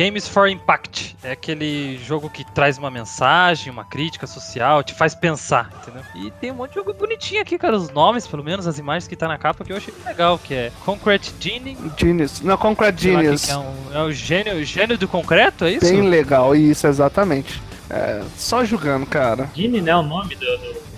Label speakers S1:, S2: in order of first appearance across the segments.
S1: Games for Impact. É aquele jogo que traz uma mensagem, uma crítica social, te faz pensar, entendeu? E tem um monte de jogo bonitinho aqui, cara. Os nomes, pelo menos, as imagens que tá na capa, que eu achei legal, que é Concrete Genie.
S2: Genius. Não, Concrete
S1: sei lá, que
S2: Genius.
S1: é, um- é o gênio, gênio do concreto, é isso?
S2: Bem legal, isso, exatamente. É, só jogando, cara.
S3: Gini, né? O nome do,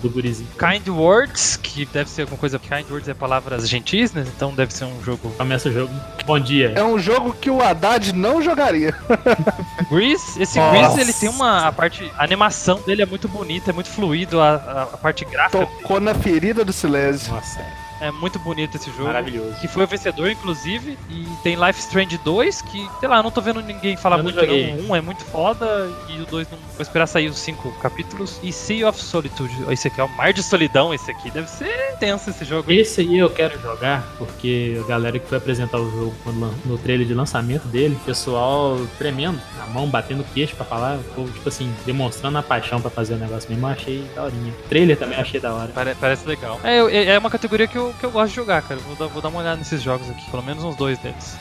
S3: do, gurizinho.
S1: Kind Words, que deve ser alguma coisa. Kind Words é palavras gentis, né? Então deve ser um jogo.
S3: Começa o jogo. Bom dia.
S2: É um jogo que o Haddad não jogaria.
S1: Grease, esse
S2: Nossa.
S1: Grease ele tem uma a parte, a animação dele é muito bonita, é muito fluido, a, a, a parte gráfica
S2: Tocou na ferida do Silésio.
S3: Nossa,
S1: é muito bonito esse jogo.
S3: maravilhoso.
S1: Que foi o vencedor, inclusive, e tem Life Strange 2, que, sei lá, não tô vendo ninguém falar
S3: Eu
S1: muito
S3: joguei.
S1: não. Um é muito foda, e o 2 não. Vou esperar sair os cinco capítulos. E Sea of Solitude, esse aqui é o Mar de Solidão, esse aqui. Deve ser tenso esse jogo.
S3: Esse aí eu quero jogar, porque a galera que foi apresentar o jogo no trailer de lançamento dele, o pessoal tremendo, a mão batendo o queixo pra falar, o povo, tipo assim, demonstrando a paixão pra fazer o negócio mesmo, eu achei daorinha. O trailer também achei da hora.
S1: Pare- parece legal. É, é é uma categoria que eu, que eu gosto de jogar, cara. Vou dar, vou dar uma olhada nesses jogos aqui, pelo menos uns dois deles.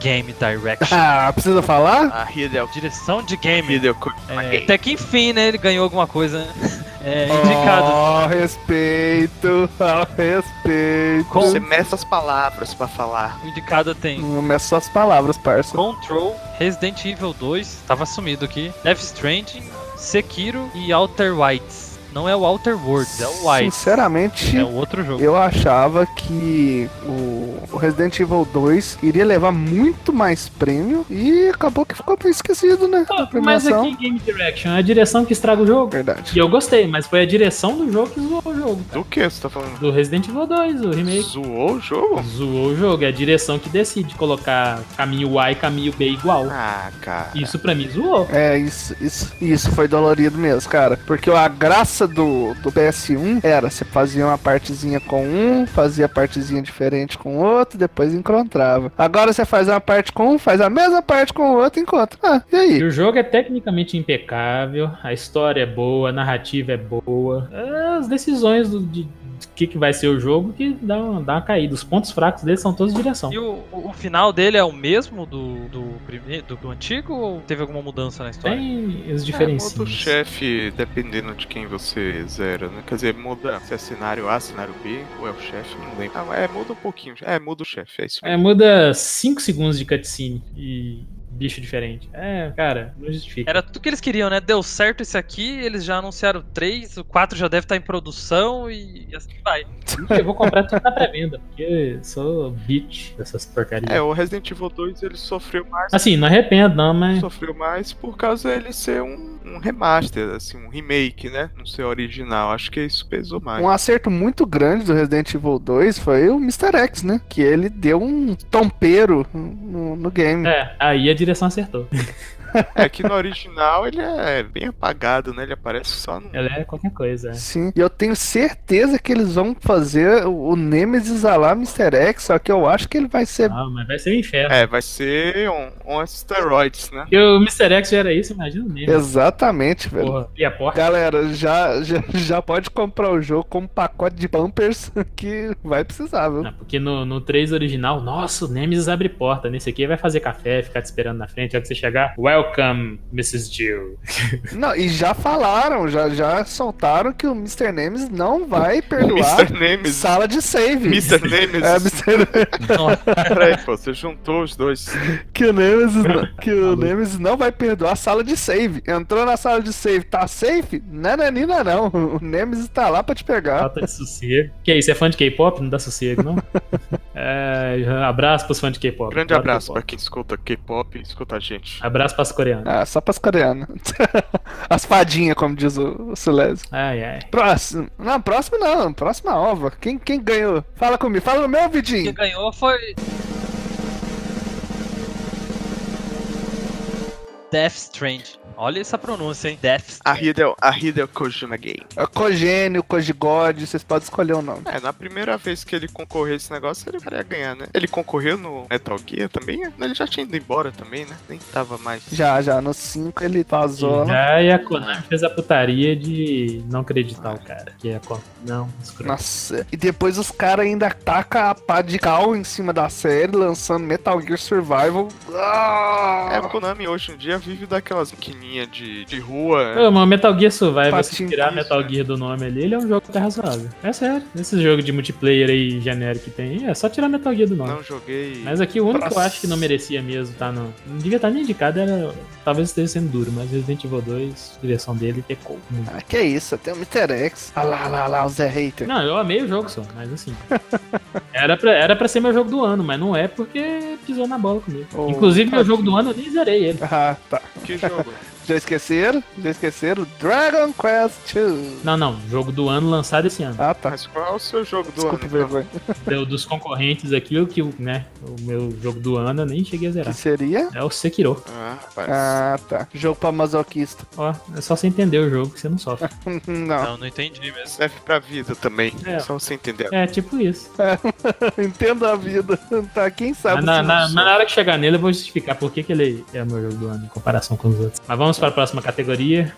S1: Game Direction.
S2: Ah, precisa falar?
S4: A Hideo.
S1: Direção de game.
S4: Hideo
S1: É, até que enfim, né? Ele ganhou alguma coisa, né? É, indicado.
S2: Ó, respeito, ó, respeito.
S1: Com-
S4: Você meça as palavras pra falar.
S1: O indicado tem
S2: Não meça suas palavras, parça.
S1: Control, Resident Evil 2, tava sumido aqui, Death Stranding, Sekiro e Outer Wilds. Não é o Outer Worlds, é o Wilds.
S2: Sinceramente,
S1: É o outro jogo.
S2: eu achava que o Resident Evil 2 iria levar muito mais prêmio e acabou que ficou esquecido, né? Na
S3: Mas aqui Game Direction é a direção que estraga o jogo.
S2: Verdade.
S3: E eu gostei, mas foi a direção do jogo que zoou o jogo.
S4: Do que você tá falando?
S3: Do Resident Evil 2, o remake.
S4: Zoou o jogo?
S3: Zoou o jogo, é a direção que decide colocar caminho A e caminho B igual.
S4: Ah, cara.
S3: Isso pra mim zoou.
S2: É, isso, isso, isso foi dolorido mesmo, cara. Porque a graça do, do PS1 era, você fazia uma partezinha com um, fazia partezinha diferente com outro, depois encontrava. Agora você faz uma parte com um, faz a mesma parte com o outro e encontra. Ah, e
S3: E
S2: aí?
S3: o jogo é tecnicamente impecável, a história é boa, a narrativa é boa. É As decisões do, de que, que vai ser o jogo que dá uma, dá uma caída. Os pontos fracos dele são todos direção.
S1: E o, o final dele é o mesmo do, do, primeiro, do, do antigo ou teve alguma mudança na história?
S3: Tem os
S4: É, muda o chefe dependendo de quem você zera, né? Quer dizer, muda se é cenário A, cenário B, ou é o chefe, não lembro. Ah, é, muda um pouquinho. É, muda o chefe, é isso
S3: É, muda 5 segundos de cutscene e bicho diferente. É, cara, não justifica.
S1: Era tudo que eles queriam, né? Deu certo esse aqui, eles já anunciaram o 3, o 4 já deve estar em produção e assim vai.
S3: Eu vou comprar tudo na pré-venda, porque eu sou bitch dessas porcarias.
S4: É, o Resident Evil 2 ele sofreu mais.
S3: Assim, não arrependo, não, mas.
S4: Sofreu mais por causa dele ser um, um remaster, assim, um remake, né? Não ser original. Acho que isso pesou mais.
S2: Um acerto muito grande do Resident Evil 2 foi o Mr. X, né? Que ele deu um tompeiro no, no game.
S3: É, aí a direção acertou.
S4: É que no original ele é bem apagado, né? Ele aparece só no.
S3: Ela é qualquer coisa. é.
S2: Sim, e eu tenho certeza que eles vão fazer o o Nemesis a lá Mr. X, só que eu acho que ele vai ser
S3: Não, mas vai ser um inferno.
S4: É, vai ser um, um steroids, né?
S3: Porque o Mr. X já era isso, imagina mesmo.
S2: Exatamente, velho.
S3: Porra, e a porta.
S2: Galera, já, já, já pode comprar o jogo com um pacote de bumpers que vai precisar, viu?
S3: Não, porque no, no 3 original, nossa, o Nemesis abre porta. Nesse aqui vai fazer café, ficar te esperando na frente. A hora que você chegar, welcome, Mrs. Jill.
S2: Não, e já falaram, já, já soltaram que o Mr. Nemesis não vai perdoar sala de save.
S4: Mr.
S2: É,
S4: Nemesis.
S2: Mr.
S4: Peraí, pô, você juntou os dois.
S2: que o Nemesis, não- que o Nemesis não vai perdoar a sala de save. Entrou na sala de save, tá safe? Nananina não. O Nemesis tá lá pra te pegar.
S3: Falta de sossego. Que isso, é fã de K-pop? Não dá sossego, não? é, abraço pros fãs de K-pop.
S4: Grande
S3: Adoro
S4: abraço pra
S3: K-pop.
S4: quem escuta K-pop, escuta a gente.
S3: Abraço pras coreanas.
S2: Ah, só pras coreanas. As fadinhas, como diz o, o Silésio.
S3: Ai, ai.
S2: Próximo. Não, próximo não. Próxima ova. Quem, quem ganhou? Fala comigo. Fala no meu
S1: Quem
S2: vidinho.
S1: ganhou foi. Death Strand. Olha essa pronúncia, hein? Death
S4: A Hideo, a Hideo Kojima Game.
S2: É Cogênio, Cogigode, vocês podem escolher o nome.
S4: É, na primeira vez que ele concorreu esse negócio, ele ia ganhar, né? Ele concorreu no Metal Gear também? né? Ele já tinha ido embora também, né? Nem tava mais.
S2: Já, já, no 5 ele vazou.
S3: Já e a Konami fez a putaria de não acreditar o cara. Que é a Konami. Não, escroto.
S2: Nossa, e depois os caras ainda tacam a pá de cal em cima da série, lançando Metal Gear Survival. Ah!
S4: É, a Konami hoje em dia vive daquelas maquininhas de, de rua.
S3: Pô, mas Metal Gear Survival, se tirar Metal
S4: né?
S3: Gear do nome ali, ele é um jogo até razoável. É sério. Esse jogo de multiplayer aí genérico que tem, é só tirar Metal Gear do nome.
S4: Não joguei.
S3: Mas aqui o único que eu acho que não merecia mesmo tá no. Não devia estar nem indicado, era. Talvez esteja sendo duro, mas Resident Evil 2, a direção dele pecou. muito.
S2: Ah, que isso, tem o Mr. X. Ah lá, lá, lá, o Zé Hater.
S3: Não, eu amei o jogo só, mas assim. era, pra, era pra ser meu jogo do ano, mas não é porque pisou na bola comigo.
S2: Oh,
S3: Inclusive, meu jogo do ano eu nem zerei ele.
S2: Ah, tá.
S4: Que jogo?
S2: Já esqueceram? Já esqueceram? Dragon Quest 2.
S3: Não, não, jogo do ano lançado esse ano.
S2: Ah, tá.
S4: Mas qual é o seu jogo do
S2: Desculpa,
S4: ano? então?
S2: vergonha.
S3: Deu dos concorrentes aqui, o que, o, né, o meu jogo do ano eu nem cheguei a
S2: Que
S3: zerar.
S2: seria?
S3: É o Sekiro.
S4: Ah, rapaz.
S2: Ah, tá. Jogo pra masoquista.
S3: Ó, é só você entender o jogo que você não sofre.
S2: Não.
S1: Não, não entendi mesmo.
S4: Serve pra vida também.
S3: É.
S4: Só você entender.
S3: É, tipo isso.
S2: Entendo a vida. Tá, quem sabe?
S3: Mas na,
S2: se
S3: na- mas na hora que chegar nele, eu vou justificar por que, que ele é o meu jogo do ano em comparação com os outros. Mas vamos para a próxima categoria.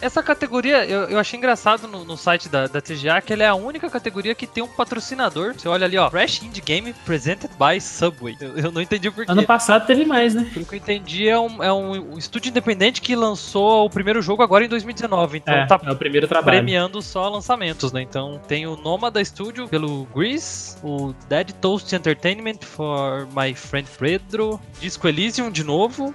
S1: Essa categoria, eu, eu achei engraçado no, no site da, da TGA que ela é a única categoria que tem um patrocinador. Você olha ali, ó, Crash Indie Game Presented by Subway. Eu, eu não entendi o porquê.
S3: Ano passado teve mais, né?
S1: Pelo que eu entendi, é um, é um estúdio independente que lançou o primeiro jogo agora em 2019. Então
S3: É,
S1: tá
S3: é o primeiro trabalho.
S1: premiando só lançamentos, né? Então tem o Nomada Studio pelo Grease, o Dead Toast Entertainment for My Friend Pedro, Disco Elysium de novo,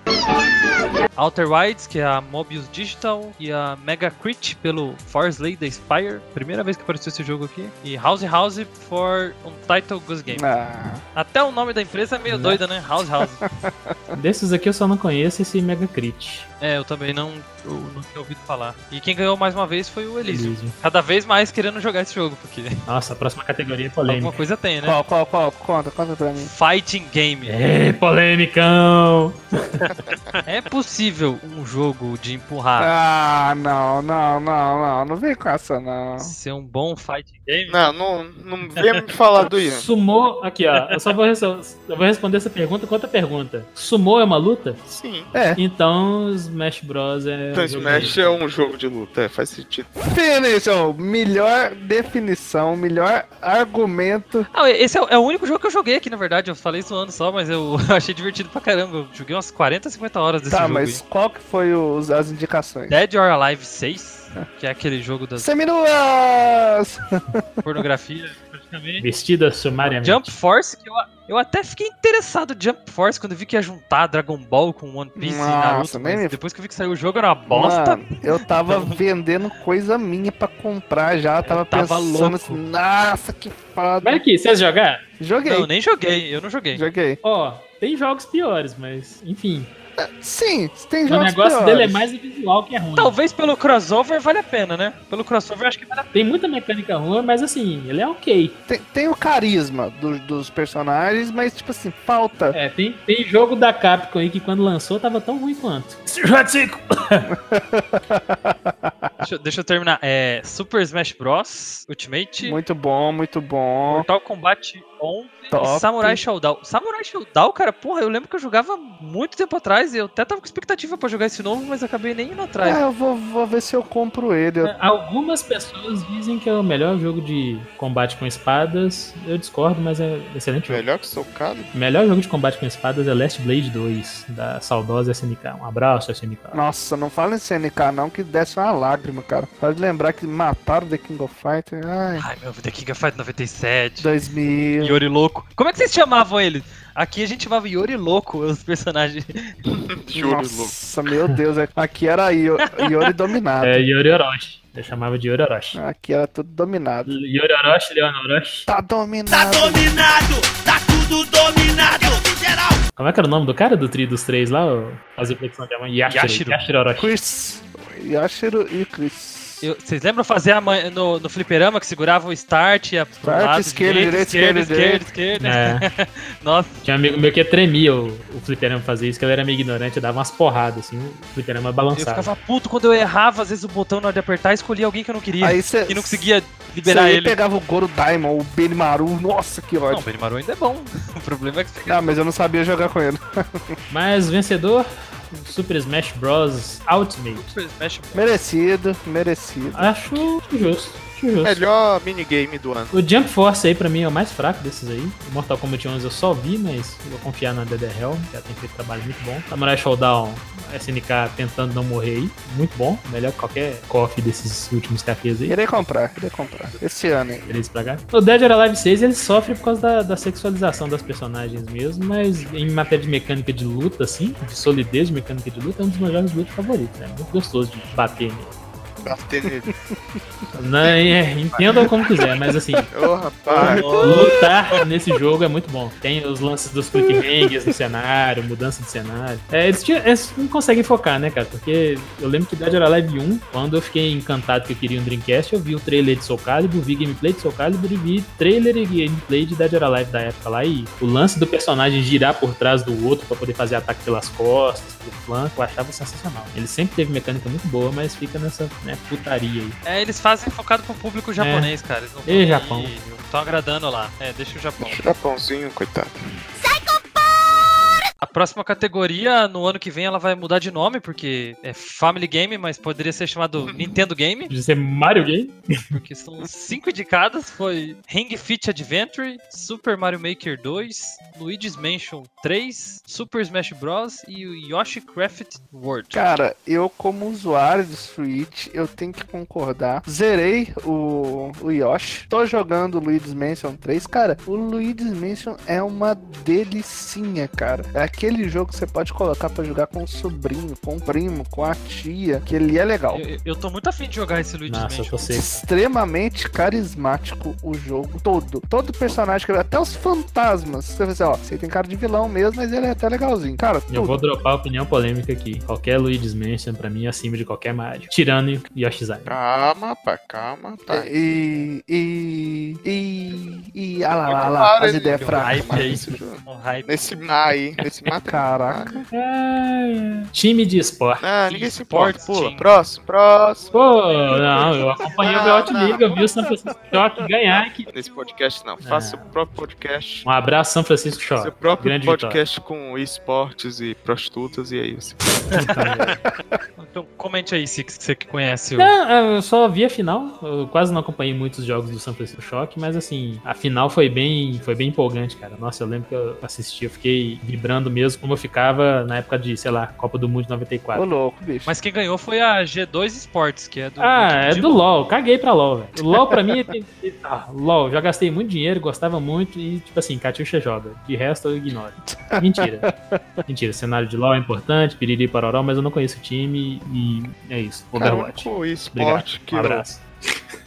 S1: Outer Wilds, que é a Mobius Digital, e a Mega Crit pelo Force Lay the Spire, primeira vez que apareceu esse jogo aqui, e House House for Untitled Goose Game.
S2: Ah,
S1: Até o nome da empresa é meio
S3: Né?
S1: doida, né? House House.
S3: Desses aqui eu só não conheço esse Mega Crit.
S1: é, eu também não, eu não tinha ouvido falar. E quem ganhou mais uma vez foi o. Elysium. Cada vez mais querendo jogar esse jogo, porque
S3: Nossa, a próxima categoria é
S1: alguma
S3: polêmica.
S1: coisa tem, né?
S2: qual, qual, qual? Conta, conta pra mim.
S1: Fighting Game.
S3: É, polêmicão!
S1: É possível um jogo de empurrar
S2: Ah, não, não, não, não. Não vem com essa, não.
S1: ser um bom fighting game?
S4: Não, não, não venha me falar do Ian.
S3: Sumô, aqui ó, eu só vou, res- eu vou responder essa pergunta com outra pergunta. Sumô é uma luta?
S4: Sim.
S2: É.
S3: Então Smash Bros é.
S4: Então
S3: um
S4: Smash é um jogo de luta, é, faz sentido.
S2: Ó, melhor definição, melhor argumento.
S1: Ah, esse é, o- é o único jogo que eu joguei aqui, na verdade. Eu falei zoando só, mas eu achei divertido pra caramba. Eu joguei umas 40, 50 horas desse
S2: tá,
S1: jogo
S2: mas qual que foi os, as indicações?
S1: aí. Dead or Alive 6, que é aquele jogo das
S2: Seminuas!
S1: pornografia, praticamente.
S3: Vestida sumariamente.
S1: Jump Force, que eu, eu até fiquei interessado em Jump Force quando vi que ia juntar Dragon Ball com One Piece
S2: Nossa,
S1: e Naruto. mas
S2: me-
S1: depois que eu vi que saiu o jogo era uma bosta.
S2: Mano, eu tava vendendo coisa minha pra comprar já, tava,
S1: tava
S2: pensando
S1: louco.
S2: assim, nossa, que foda.
S3: Vai aqui, vocês jogar?
S2: Joguei,
S1: Não, nem joguei, eu não joguei.
S2: joguei.
S3: Ó, tem jogos piores, mas enfim.
S2: Sim, tem
S3: O
S2: jogos
S3: negócio
S2: piores.
S3: dele é mais o visual que é ruim.
S1: Talvez pelo crossover vale a pena, né? Pelo crossover acho que vale a pena.
S3: Tem muita mecânica ruim, mas assim, ele é ok.
S2: Tem, tem o carisma do- dos personagens, mas tipo assim, falta.
S3: É, tem, tem jogo da Capcom aí que quando lançou tava tão ruim quanto.
S1: Deixa, eu- deixa eu terminar. É Super Smash Bros. Ultimate,
S2: Muito bom, muito bom.
S1: Mortal Kombat 11
S2: Top.
S1: Samurai Showdown. Samurai Showdown, cara, porra, eu lembro que eu jogava muito tempo atrás e eu até tava com expectativa pra jogar esse novo, mas acabei nem indo atrás.
S2: É, eu vou, vou ver se eu compro ele. Eu-
S3: Algumas pessoas dizem que é o melhor jogo de combate com espadas. Eu discordo, mas é excelente jogo.
S4: Melhor que socado.
S3: Melhor jogo de combate com espadas é Last Blade 2, da saudosa SNK. Um abraço, SNK.
S2: Nossa, não fala em CNK não, que desce uma lágrima, cara. Pode lembrar que mataram The King of Fighters. Ai,
S1: Ai, meu, The King of Fight 97.
S2: 2000.
S1: Yori Louco. Como é que vocês chamavam ele? Aqui a gente chamava Yori Louco, os personagens.
S2: Nossa, meu Deus. é- Aqui era Yori dominado.
S3: É Yori Orochi. Eu chamava de Yori Orochi.
S2: Aqui era tudo dominado.
S3: Yori Orochi, Leon Orochi.
S2: Tá dominado.
S5: dominado, tá tudo dominado. geral.
S3: Como é que era o nome do cara do tri dos três lá? Fazer flexão de mão. Yashiro.
S1: Yashiro.
S3: Yashiro Orochi.
S2: Chris. Yashiro e Chris.
S1: Eu- Vocês lembram fazer a man- no, no fliperama que segurava o start, ia pro
S2: Start,
S1: lado,
S2: esquerda,
S1: direito,
S2: direita,
S1: esquerda,
S2: esquerda,
S1: esquerda, esquerda.
S3: É,
S1: Nossa,
S3: tinha um amigo meu que tremia o, o fliperama fazer isso, que ele era meio ignorante, eu dava umas porradas, assim, o fliperama
S1: eu
S3: balançava.
S1: ficava puto quando eu errava, às vezes, o botão na hora de apertar, escolhia alguém que eu não queria.
S2: Aí você
S1: e não conseguia liberar
S2: aí
S1: ele.
S2: pegava o Goro Daimon, o Benimaru, nossa, que
S1: Não, o
S2: ódio.
S1: Benimaru ainda é bom. O problema é que você.
S2: Não, mas eu não sabia jogar com ele.
S3: Mas vencedor, Super Smash Bros. Ultimate.
S1: Super Smash Bros.
S2: Merecido, merecido.
S3: Acho justo, justo.
S4: Melhor minigame do ano.
S3: O Jump Force aí pra mim é o mais fraco desses aí. O Mortal Kombat 11 eu só vi, mas vou confiar na DD Hell, que ela tem feito trabalho muito bom. Samurai Showdown, SNK tentando não morrer aí, muito bom. Melhor que qualquer coffee desses últimos cafés aí.
S2: Irei comprar, irei comprar. Esse ano, hein?
S3: Beleza pra cá. O Dead or Alive 6 ele sofre por causa da, da sexualização das personagens mesmo, mas em matéria de mecânica de luta, assim, de solidez de mecânica de luta, é um dos meus jogos de luta favoritos. É muito gostoso de bater nele.
S4: Bater.
S3: Não, é, entendam como quiser, mas assim,
S4: Ô, rapaz.
S3: lutar nesse jogo é muito bom. Tem os lances dos cliffhangers no cenário, mudança de cenário. É, eles, tinham- eles não conseguem focar, né, cara? Porque eu lembro que Dead or Alive 1, quando eu fiquei encantado que eu queria um Dreamcast, eu vi o trailer de Soul Calibur, vi gameplay de Soul Calibur e vi trailer e gameplay de Dead or Alive da época lá. E o lance do personagem girar por trás do outro pra poder fazer ataque pelas costas, pelo flanco, eu achava sensacional. Ele sempre teve mecânica muito boa, mas fica nessa né, putaria aí.
S1: É, eles fazem focado pro público japonês, cara. Eles não
S3: E Japão.
S1: estão agradando lá. É, deixa o Japão.
S4: Japãozinho, coitado.
S1: A próxima categoria, no ano que vem, ela vai mudar de nome, porque é Family Game, mas poderia ser chamado Nintendo Game,
S3: De ser Mario Game?
S1: porque são cinco indicadas. Foi Ring Fit Adventure, Super Mario Maker 2, Luigi's Mansion 3, Super Smash Bros. e o Yoshi Craft World.
S2: Cara, eu como usuário do Switch, eu tenho que concordar. Zerei o, o Yoshi. Tô jogando o Luigi's Mansion 3. Cara, o Luigi's Mansion é uma delicinha, cara. É aquele jogo que você pode colocar pra jogar com o sobrinho, com o primo, com a tia, que ele é legal.
S1: Eu, eu tô muito afim de jogar esse Luigi's
S3: Nossa, eu
S1: Mansion.
S3: seco.
S2: Extremamente carismático o jogo todo. Todo personagem, que- até os fantasmas. Você vai dizer, ó, você tem cara de vilão mesmo, mas ele é até legalzinho. Cara,
S3: Eu
S2: tudo.
S3: vou dropar a opinião polêmica aqui. Qualquer Luigi's Mansion, pra mim, é acima de qualquer Mario. Tirando o Yoshi's Island.
S4: Calma, pá, calma, tá.
S2: E. E. E. E. Ah lá, lá,
S4: Muito
S2: lá,
S4: claro,
S2: as ideias fracas.
S1: Hype aí.
S4: Esse jogo.
S1: Um hype.
S4: Nesse nesse mar.
S2: Caraca.
S3: É, time de esporte.
S4: Ah, ninguém se importa. Pula, próximo, próximo.
S3: Pô, não, eu acompanhei o
S4: Não,
S3: Beot
S4: não.
S3: Liga, eu vi o São Francisco Shock ganhar aqui.
S4: Nesse podcast não. Faça seu próprio podcast.
S3: Um abraço, São Francisco
S4: Seu
S3: Shock.
S4: próprio
S3: Grande
S4: podcast com esportes e prostitutas e aí você.
S1: Então comente aí se você que conhece o.
S3: Não, eu só vi a final. Eu quase não acompanhei muitos jogos do São Francisco Shock, mas assim, a final foi bem, foi bem empolgante, cara. Nossa, eu lembro que eu assisti, eu fiquei vibrando mesmo como eu ficava na época de, sei lá, Copa do Mundo de
S2: Ô
S3: 94.
S2: louco, bicho.
S1: Mas quem ganhou foi a G2 Sports, que é do.
S3: Ah, é do LoL. Caguei pra LoL, velho. LoL pra mim tem. Ah, LoL, já gastei muito dinheiro, gostava muito e, tipo assim, Catiuxa joga. De resto eu ignoro. Mentira. Mentira, cenário de LoL é importante, piriri paroró, mas eu não conheço o time e é isso.
S4: Cara, o
S3: Overwatch.
S4: único
S3: Obrigado.
S4: esporte que
S3: Um
S4: eu,
S3: abraço.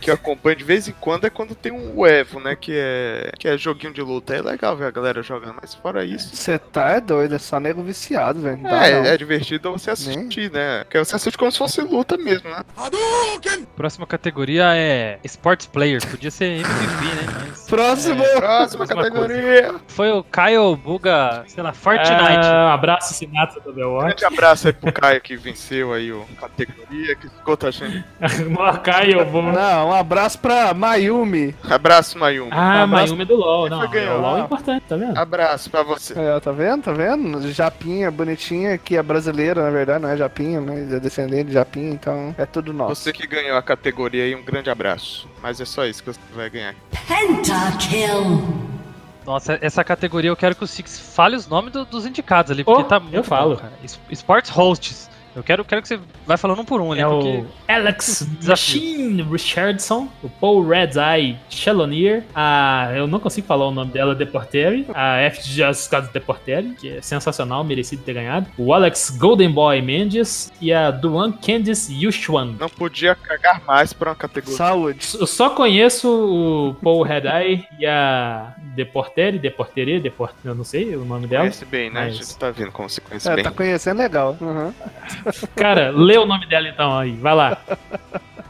S4: Que eu acompanho de vez em quando é quando tem um Evo, né? Que é, que é joguinho de luta. É legal ver a galera jogando, mas fora isso.
S2: Você tá é doido, é só nego viciado, velho.
S4: É, é divertido você assistir, né? Porque você assiste como se fosse luta mesmo, né?
S1: Próxima categoria é Sports Player. Podia ser MVP, né? Mas
S2: Próximo!
S4: Próxima
S1: Mesma
S4: categoria.
S1: foi o Kyle Buga, sei lá, Fortnite.
S3: Um abraço, Sinatra do Overwatch.
S4: Grande abraço aí pro Caio que venceu aí o categoria, que ficou tá achando.
S3: Eu vou.
S2: Um abraço pra Mayumi.
S4: Abraço, Mayumi.
S3: Ah,
S2: abraço.
S3: Mayumi é do LoL. Não, o LoL é importante, tá vendo?
S4: Abraço pra você.
S2: É, tá vendo? Tá vendo? Japinha, bonitinha, que é brasileira, na verdade, não é Japinha, mas é descendente de Japinha, então é tudo nosso.
S4: Você que ganhou a categoria aí, um grande abraço. Mas é só isso que você vai ganhar.
S6: Pentakill.
S1: Nossa, essa categoria eu quero que o Six fale os nomes do- dos indicados ali, porque
S3: Oh,
S1: tá
S3: eu
S1: muito
S3: falo.
S1: bom, cara. Hosts. Eu quero, quero que você vai falando um por um ali,
S3: É
S1: porque...
S3: o Alex. Machine Richardson, o Paul Red Eye Chalonier, a. Eu não consigo falar o nome dela, Deporteri, a F. Jessica Deporteri, que é sensacional, merecido ter ganhado, o Alex Golden Boy Mendes e a Duan Candice Yushuan.
S4: Não podia cagar mais pra uma categoria.
S2: Saúde.
S3: Eu só conheço o Paul Red Eye e a Deporteri, Deporteri, Deport... eu não sei o nome dela.
S4: Conhece bem, né?
S3: Mas-
S4: A gente tá vendo como você conhece
S2: É,
S4: bem.
S2: tá conhecendo legal. Uhum.
S3: Cara, lê o nome dela então aí, vai lá.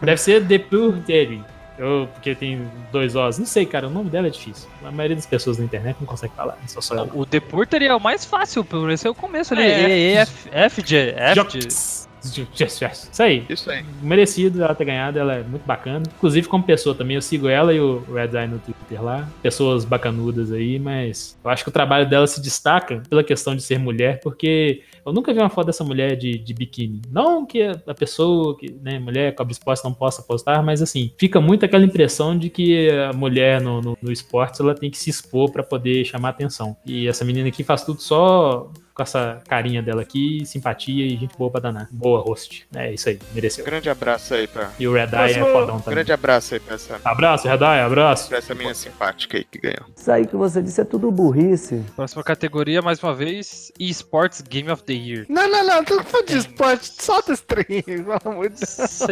S3: Deve ser Depur Terry. Eu, porque tem dois Os. Não sei, cara, o nome dela é difícil. A maioria das pessoas na internet não consegue falar. Só só ela.
S1: O Depurter é o mais fácil, por esse é o começo ali.
S3: É.
S1: É, F, FG, FG.
S3: Jox. Isso aí.
S4: Isso aí.
S3: Merecido ela ter ganhado, ela é muito bacana. Inclusive, como pessoa também, eu sigo ela e o Red Eye no Twitter lá. Pessoas bacanudas aí, mas eu acho que o trabalho dela se destaca pela questão de ser mulher, porque eu nunca vi uma foto dessa mulher de, de biquíni. Não que a pessoa, que, né, mulher cobre esporte não possa postar, mas assim, fica muito aquela impressão de que a mulher no, no, no esporte ela tem que se expor pra poder chamar atenção. E essa menina aqui faz tudo só com essa carinha dela aqui, simpatia e gente boa pra danar. Boa host. É isso aí, mereceu.
S4: Grande abraço aí pra.
S3: E o Red Eye é fodão também.
S4: Grande abraço aí pra essa,
S3: Abraço, Red Eye, abraço.
S4: pra essa menina simpática aí que ganhou.
S7: Isso aí que você disse é tudo burrice.
S1: Próxima categoria, mais uma vez, eSports Game of the Year.
S2: Não, não, não, tu for de esporte, solta stream, pelo amor de Deus.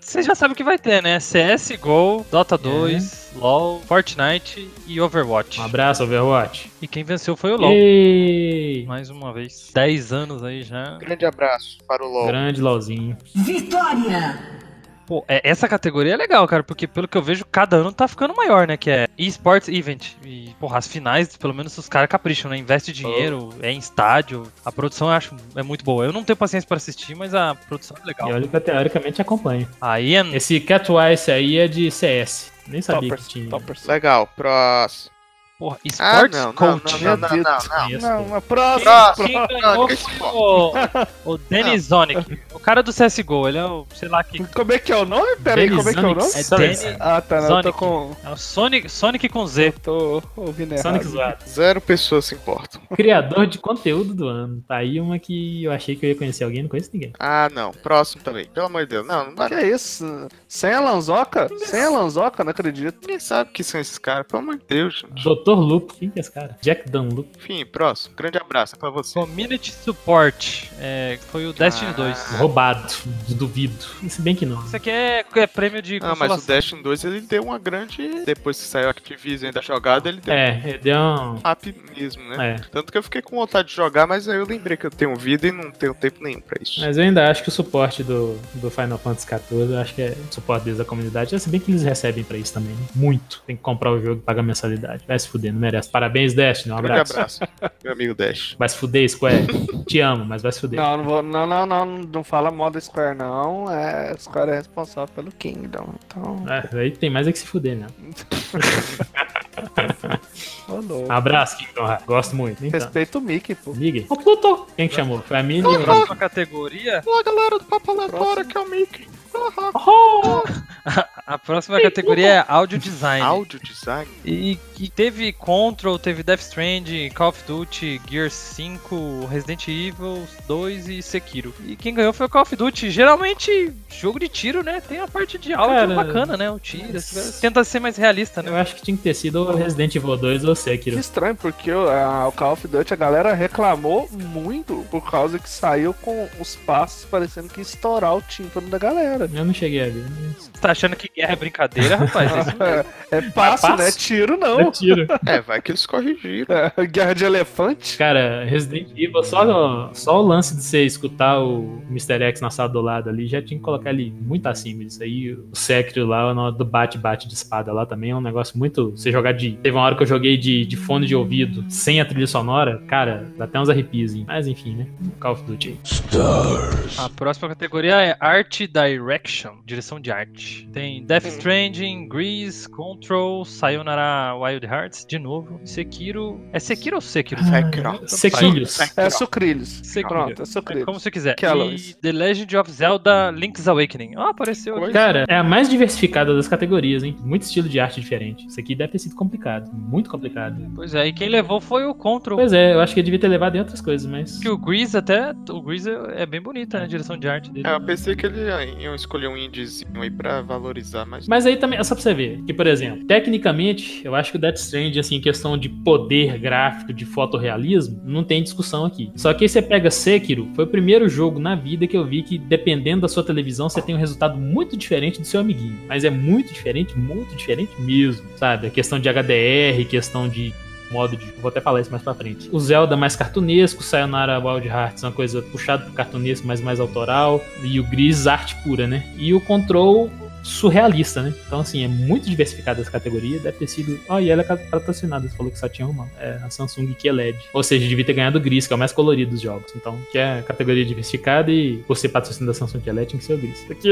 S1: Você já sabe o que vai ter, né? CSGO, Dota 2, LoL, Fortnite e Overwatch.
S3: Um abraço, Overwatch.
S1: E quem venceu foi o LoL.
S3: Ei,
S1: Mais uma vez. 10 anos aí já.
S4: Grande abraço para o LOL.
S3: grande LOLzinho.
S6: Vitória!
S1: Pô, é- essa categoria é legal, cara, porque pelo que eu vejo, cada ano tá ficando maior, né? Que é eSports Event. E, porra, as finais, pelo menos os caras capricham, né? Investe dinheiro, é em estádio. A produção eu acho é muito boa. Eu não tenho paciência pra assistir, mas a produção é legal.
S3: E olha que eu teoricamente acompanho.
S1: A Ian,
S3: Esse Catwise aí é de CS. Nem sabia
S2: Toppers,
S3: que tinha.
S2: toppers.
S4: Legal, próximo.
S1: Porra,
S4: Ah,
S1: eSports
S4: não, não,
S1: Coach.
S4: não, não, não, não, não.
S2: Não.
S4: Próximo.
S1: Quem
S4: Não, se
S1: foi o, o Denis Zonic. O cara do CSGO, ele é o, sei lá que.
S2: Como é que é o nome? Pera aí, como é que é o nome?
S1: É
S3: Sonic.
S1: Denis
S2: Ah, tá, não, eu tô
S1: Sonic.
S2: com...
S1: É o Sonic, Sonic com Z.
S2: Tô ouvindo errado.
S3: Sonic zoado.
S4: Zero pessoas se importam.
S3: Criador de conteúdo do ano. Tá aí uma que eu achei que eu ia conhecer alguém, não conheço ninguém.
S4: Ah, não. Próximo também. Pelo amor de Deus. Não, não vai.
S2: Que é isso? Sem a Lanzoca? Sem a Lanzoca, não acredito.
S4: Ninguém sabe quem são esses caras. Pelo amor de Deus, gente.
S3: Dr. Lupo, quem que é esse cara? Jack Dunlop.
S4: Enfim, próximo. Grande abraço é pra você.
S1: Community Support. É, foi o Destiny
S4: Ah.
S1: 2.
S3: Roubado. Duvido. Se bem que não.
S1: Isso aqui é, é prêmio de
S4: Ah, mas o. Destiny 2 ele deu uma grande. Depois que saiu a Activision da jogada, ele deu
S3: É, ele deu um.
S4: um up mesmo, né?
S3: É.
S4: Tanto que eu fiquei com vontade de jogar, mas aí eu lembrei que eu tenho vida e não tenho tempo nenhum pra isso.
S3: Mas eu ainda acho que o suporte do, do Final Fantasy XIV, eu acho que é o suporte deles da comunidade. Se bem que eles recebem pra isso também, né? Muito. Tem que comprar o jogo e pagar mensalidade. Vai se fuder, não merece. Parabéns, Destiny. Um
S4: Grande
S3: abraço.
S4: abraço, meu amigo Dash.
S3: Vai se fuder, Square. Te amo, mas vai se fuder.
S2: Não, não, vou, não, não, não, não fala mal da Square, não. É, Square é responsável pelo Kingdom. Então,
S3: É, aí tem mais é que se fuder, né? Abraço, Kingdom Hearts. Gosto muito. Então.
S2: Respeita o Mickey, pô.
S3: Ligue. Ô, Pluto! Quem que chamou? Foi a Mini e o
S1: Próxima categoria.
S4: Olá, galera do Papo Aleatório, que é o Mickey.
S3: Oh!
S1: A próxima categoria é Audio Design.
S4: Áudio design.
S1: E que teve Control, teve Death Stranding, Call of Duty, Gear 5, Resident Evil 2 e Sekiro. E quem ganhou foi o Call of Duty. Geralmente, jogo de tiro, né? Tem a parte de áudio
S3: Cara,
S1: bacana, né? O tiro. Tenta ser mais realista, né?
S3: Eu acho que tinha que ter sido o Resident Evil 2 ou
S2: Que
S3: Sekiro.
S2: estranho, porque o, a- o Call of Duty a galera reclamou muito por causa que saiu com os passos parecendo que ia estourar o tímpano da galera.
S3: Eu não cheguei ali. Mas...
S1: Você tá achando que guerra é brincadeira, rapaz? É mesmo.
S2: É, é passo,
S3: passo?
S2: né? Tiro
S3: É
S2: não.
S3: tiro.
S4: É, vai que eles corrigiram.
S2: É, guerra de elefante.
S3: Cara, Resident Evil, só, só o lance de você escutar o Mr. X na sala do lado ali, já tinha que colocar ele muito acima disso aí. O Sekiro lá, na hora do bate-bate de espada lá também é um negócio muito. Você jogar de. Teve uma hora que eu joguei de, de fone de ouvido, sem a trilha sonora, cara, dá até uns arrepios. hein? Mas enfim, né? Call of Duty aí.
S1: A próxima categoria é Art Direction, direção de arte. Tem Death Stranding, Grease, Control, Sayonara Wild Hearts, de novo, Sekiro. É Sekiro ou Sekiro?
S4: Sekiro.
S3: Sequilhos.
S2: É sucrilhos.
S1: Sekiro.
S2: Pronto, é
S1: É
S2: sucrilhos.
S1: como você quiser. E The Legend of Zelda Link's Awakening. Ah, apareceu aqui.
S3: Cara, é a mais diversificada das categorias, hein? Muito estilo de arte diferente. Isso aqui deve ter sido complicado. Muito complicado.
S1: Pois é, e quem levou foi o Control.
S3: Pois é, eu acho que eu devia ter levado em outras coisas, mas.
S1: Que o Grease até. O Grease é bem bonita, né? A direção de arte dele.
S4: É, eu pensei que ele ia escolher um indiezinho aí pra valorizar, mas.
S3: Mas aí também, é só pra você ver, que, por exemplo, tecnicamente, eu acho que o Death Stranding, assim, questão de poder gráfico, de fotorrealismo, não tem discussão aqui. Só que aí você pega Sekiro, foi o primeiro jogo na vida que eu vi que, dependendo da sua televisão, você tem um resultado muito diferente do seu amiguinho. Mas é muito diferente, muito diferente mesmo, sabe? A questão de HDR, questão de modo de. Vou até falar isso mais pra frente. O Zelda mais cartunesco, Sayonara Wild Hearts, uma coisa puxada pro cartunesco, mas mais autoral. E o Gris, arte pura, né? E o Control surrealista, né? Então, assim, é muito diversificada essa categoria. Deve ter sido. Ó, e ela é patrocinada, você falou que só tinha uma. É a Samsung QLED. Ou seja, devia ter ganhado o Gris, que é o mais colorido dos jogos. Então, que é a categoria diversificada e por ser patrocinada da Samsung QLED, tinha que ser o Gris. Aqui,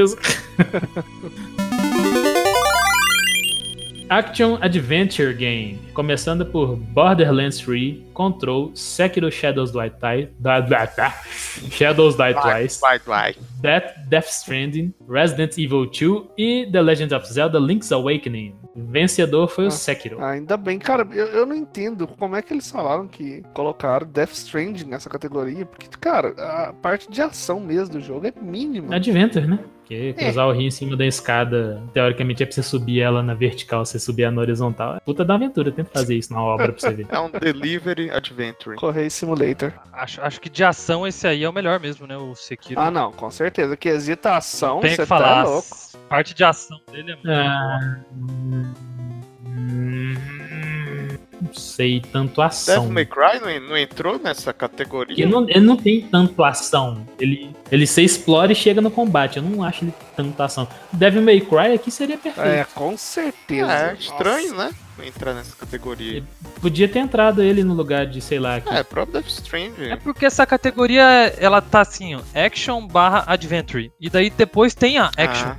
S3: Action Adventure Game, começando por Borderlands 3, Control, Sekiro Shadows Die Twice, Shadows Die Twice. Death, Death Stranding, Resident Evil 2 e The Legend of Zelda Link's Awakening. Vencedor foi o
S2: Ah.
S3: Sekiro.
S2: Ainda bem, cara, eu, eu não entendo como é que eles falaram que colocaram Death Stranding nessa categoria, porque, cara, a parte de ação mesmo do jogo é mínima.
S3: Adventure, né? Porque cruzar o rio em cima da escada, teoricamente é pra você subir ela na vertical, você subir ela na horizontal. É puta da aventura, tenta fazer isso na obra pra você ver.
S4: É um delivery adventure.
S2: Correio Simulator.
S1: Acho, acho que de ação esse aí é o melhor mesmo, né? O Sekiro.
S2: Ah, não, com certeza. Quesita ação,
S1: Tem
S2: você
S1: que falar.
S2: tá louco.
S1: a parte de ação dele é muito.
S3: Ah, hum, não sei, tanto
S4: Devil
S3: ação.
S4: May Cry não, não entrou nessa categoria?
S3: Ele não, ele não tem tanto ação. Ele, ele se explora e chega no combate. Eu não acho ele tanto ação. Devil May Cry aqui seria perfeito.
S2: É, com certeza.
S4: É, estranho,
S2: Nossa.
S4: né? Entrar nessa categoria.
S3: Podia ter entrado ele no lugar de, sei lá, que
S4: É, próprio Death Stranding.
S1: É porque essa categoria, ela tá assim, ó, action barra adventure. E daí depois tem a action.
S4: Ah,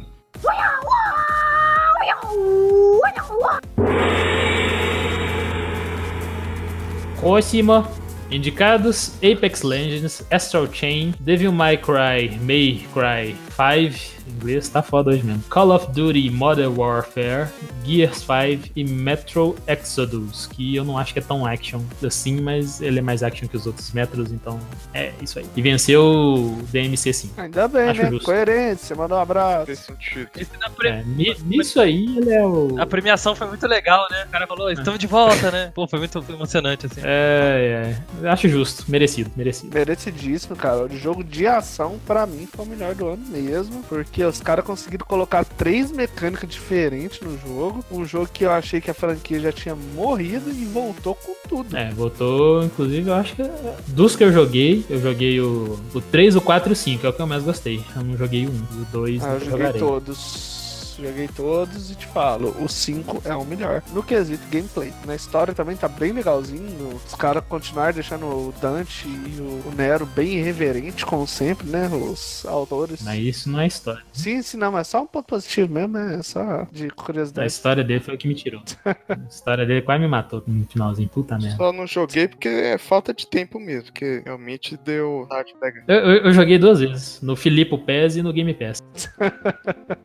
S3: Cosima. Indicados Apex Legends, Astral Chain, Devil May Cry, May Cry 5, em inglês tá foda hoje mesmo. Call of Duty Modern Warfare, Gears 5 e Metro Exodus, que eu não acho que é tão action assim, mas ele é mais action que os outros Metros, então é isso aí. E venceu o DMC 5.
S2: Ainda bem,
S3: Acho
S2: né?
S3: justo.
S2: Você mandou um abraço.
S4: sentido.
S1: Pre-
S3: É, ni- nisso aí ele é o.
S1: A premiação foi muito legal, né? O cara falou, estamos de volta, né? Pô, foi muito emocionante, assim.
S3: É, é. Acho justo, merecido, merecido.
S2: Merecidíssimo, cara. O jogo de ação, pra mim, foi o melhor do ano mesmo. Porque os caras conseguiram colocar três mecânicas diferentes no jogo. Um jogo que eu achei que a franquia já tinha morrido e voltou com tudo.
S3: É, votou, inclusive, eu acho que dos que eu joguei, eu joguei o, o 3, o 4 e o 5, é o que eu mais gostei. Eu não joguei o 1, o 2
S2: Ah,
S3: não
S2: eu joguei
S3: jogarei.
S2: todos. Joguei todos e te falo, o 5 é o melhor. No quesito gameplay. Na história também tá bem legalzinho. Os caras continuaram deixando o Dante e o Nero bem irreverente, como sempre, né? Os autores.
S3: Mas isso não é história.
S2: Sim, sim, não, mas só um ponto positivo mesmo, é só de
S3: A
S2: curiosidade.
S3: história dele foi o que me tirou. A história dele quase me matou no finalzinho, puta merda.
S4: Só não joguei porque é falta de tempo mesmo, porque realmente deu pegar.
S3: Eu, eu- eu joguei duas vezes, no Filipe PES e no Game Pass.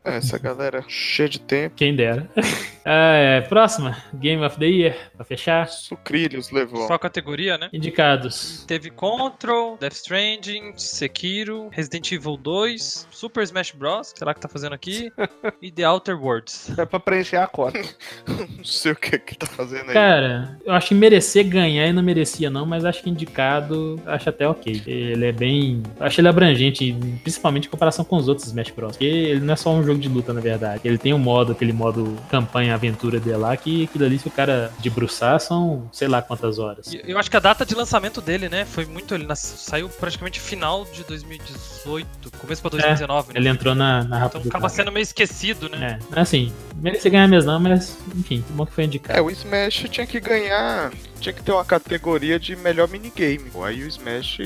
S4: É, Essa galera cheia de tempo.
S3: Quem dera. Ah, é, próxima, Game of the Year, pra fechar.
S4: Sucrilhos levou.
S1: Só a categoria, né?
S3: Indicados.
S1: Teve Control, Death Stranding, Sekiro, Resident Evil 2, Super Smash Bros, sei lá o que tá fazendo aqui, e The Outer Worlds.
S2: É pra preencher a cota.
S4: Não sei o que que tá fazendo aí.
S3: Cara, eu acho que merecer ganhar e não merecia não, mas acho que indicado, acho até ok. Ele é bem... eu Acho ele abrangente, principalmente em comparação com os outros Smash Bros. Porque ele não é só um jogo de luta, na verdade. Ele tem um modo, aquele modo campanha aventura dele lá, que aquilo ali, se o cara debruçar, são sei lá quantas horas.
S1: Eu acho que a data de lançamento dele, né, foi muito. Ele nas- saiu praticamente final de 2018, começo pra 2019, né?
S3: Ele entrou na, na
S1: Então acaba sendo meio esquecido, né?
S3: É, assim, merecer ganhar mesmo não, mas enfim, que bom que foi
S4: É,
S3: indicado.
S4: o Smash tinha que ganhar. Tinha que ter uma categoria de melhor minigame. Pô. Aí o Smash.